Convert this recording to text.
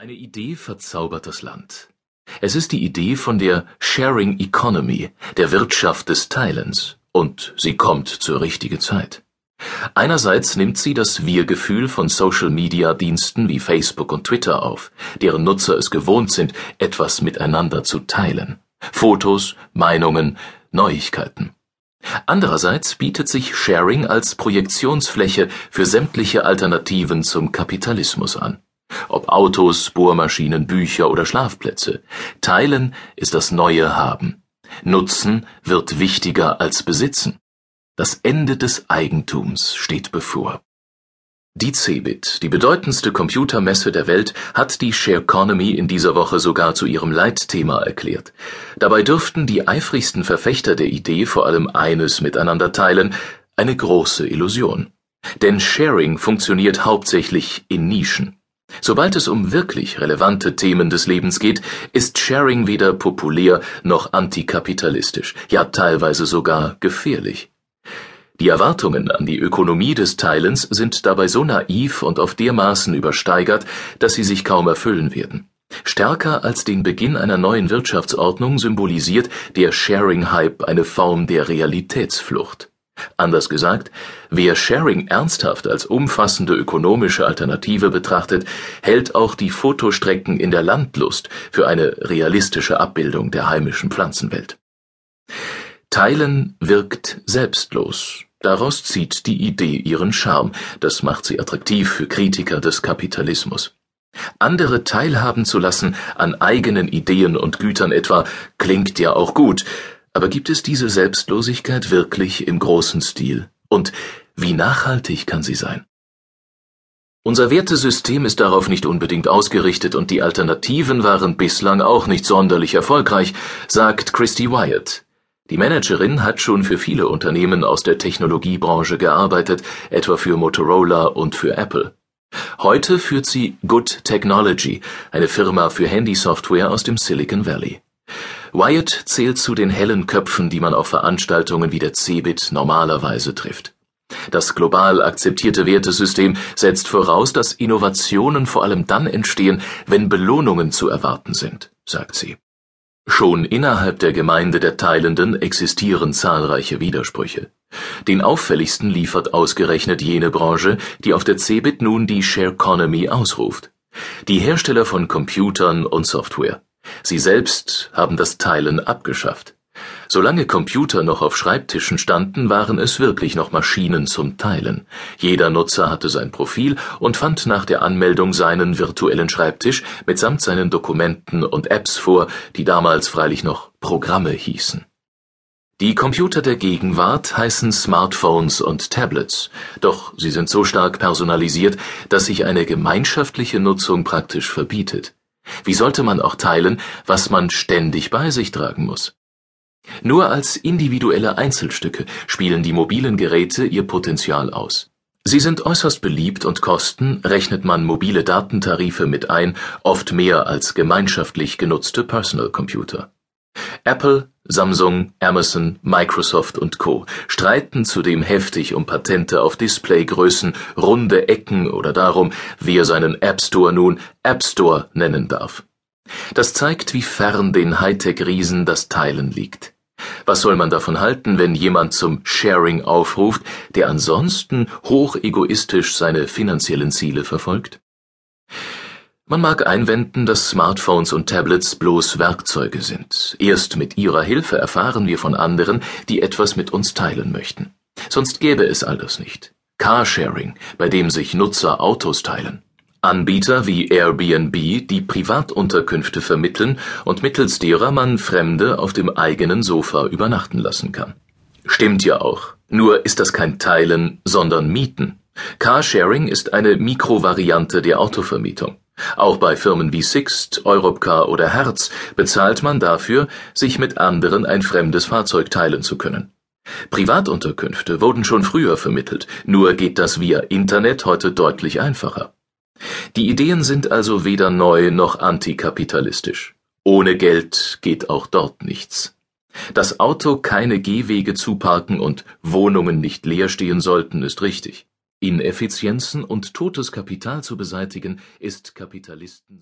Eine Idee verzaubert das Land. Es ist die Idee von der Sharing Economy, der Wirtschaft des Teilens, und sie kommt zur richtigen Zeit. Einerseits nimmt sie das Wir-Gefühl von Social-Media-Diensten wie Facebook und Twitter auf, deren Nutzer es gewohnt sind, etwas miteinander zu teilen. Fotos, Meinungen, Neuigkeiten. Andererseits bietet sich Sharing als Projektionsfläche für sämtliche Alternativen zum Kapitalismus an. Ob Autos, Bohrmaschinen, Bücher oder Schlafplätze. Teilen ist das neue Haben. Nutzen wird wichtiger als Besitzen. Das Ende des Eigentums steht bevor. Die CeBIT, die bedeutendste Computermesse der Welt, hat die Shareconomy in dieser Woche sogar zu ihrem Leitthema erklärt. Dabei dürften die eifrigsten Verfechter der Idee vor allem eines miteinander teilen, eine große Illusion. Denn Sharing funktioniert hauptsächlich in Nischen. Sobald es um wirklich relevante Themen des Lebens geht, ist Sharing weder populär noch antikapitalistisch, ja teilweise sogar gefährlich. Die Erwartungen an die Ökonomie des Teilens sind dabei so naiv und auf dermaßen übersteigert, dass sie sich kaum erfüllen werden. Stärker als den Beginn einer neuen Wirtschaftsordnung symbolisiert der Sharing-Hype eine Form der Realitätsflucht. Anders gesagt, wer Sharing ernsthaft als umfassende ökonomische Alternative betrachtet, hält auch die Fotostrecken in der Landlust für eine realistische Abbildung der heimischen Pflanzenwelt. Teilen wirkt selbstlos. Daraus zieht die Idee ihren Charme, das macht sie attraktiv für Kritiker des Kapitalismus. Andere teilhaben zu lassen an eigenen Ideen und Gütern etwa, klingt ja auch gut, aber gibt es diese Selbstlosigkeit wirklich im großen Stil? Und wie nachhaltig kann sie sein? Unser Wertesystem ist darauf nicht unbedingt ausgerichtet und die Alternativen waren bislang auch nicht sonderlich erfolgreich, sagt Christy Wyatt. Die Managerin hat schon für viele Unternehmen aus der Technologiebranche gearbeitet, etwa für Motorola und für Apple. Heute führt sie Good Technology, eine Firma für Handysoftware aus dem Silicon Valley. Wyatt zählt zu den hellen Köpfen, die man auf Veranstaltungen wie der CeBIT normalerweise trifft. Das global akzeptierte Wertesystem setzt voraus, dass Innovationen vor allem dann entstehen, wenn Belohnungen zu erwarten sind, sagt sie. Schon innerhalb der Gemeinde der Teilenden existieren zahlreiche Widersprüche. Den auffälligsten liefert ausgerechnet jene Branche, die auf der CeBIT nun die Shareconomy ausruft. Die Hersteller von Computern und Software. Sie selbst haben das Teilen abgeschafft. Solange Computer noch auf Schreibtischen standen, waren es wirklich noch Maschinen zum Teilen. Jeder Nutzer hatte sein Profil und fand nach der Anmeldung seinen virtuellen Schreibtisch mitsamt seinen Dokumenten und Apps vor, die damals freilich noch Programme hießen. Die Computer der Gegenwart heißen Smartphones und Tablets, doch sie sind so stark personalisiert, dass sich eine gemeinschaftliche Nutzung praktisch verbietet. Wie sollte man auch teilen, was man ständig bei sich tragen muss? Nur als individuelle Einzelstücke spielen die mobilen Geräte ihr Potenzial aus. Sie sind äußerst beliebt und kosten, rechnet man mobile Datentarife mit ein, oft mehr als gemeinschaftlich genutzte Personal Computer. Apple, Samsung, Amazon, Microsoft und Co. streiten zudem heftig um Patente auf Displaygrößen, runde Ecken oder darum, wer seinen App Store nun App Store nennen darf. Das zeigt, wie fern den Hightech-Riesen das Teilen liegt. Was soll man davon halten, wenn jemand zum Sharing aufruft, der ansonsten hoch egoistisch seine finanziellen Ziele verfolgt? Man mag einwenden, dass Smartphones und Tablets bloß Werkzeuge sind. Erst mit ihrer Hilfe erfahren wir von anderen, die etwas mit uns teilen möchten. Sonst gäbe es all das nicht. Carsharing, bei dem sich Nutzer Autos teilen. Anbieter wie Airbnb, die Privatunterkünfte vermitteln und mittels derer man Fremde auf dem eigenen Sofa übernachten lassen kann. Stimmt ja auch. Nur ist das kein Teilen, sondern Mieten. Carsharing ist eine Mikrovariante der Autovermietung. Auch bei Firmen wie Sixt, Europcar oder Hertz bezahlt man dafür, sich mit anderen ein fremdes Fahrzeug teilen zu können. Privatunterkünfte wurden schon früher vermittelt, nur geht das via Internet heute deutlich einfacher. Die Ideen sind also weder neu noch antikapitalistisch. Ohne Geld geht auch dort nichts. Dass Auto keine Gehwege zuparken und Wohnungen nicht leer stehen sollten, ist richtig. Ineffizienzen und totes Kapital zu beseitigen, ist Kapitalisten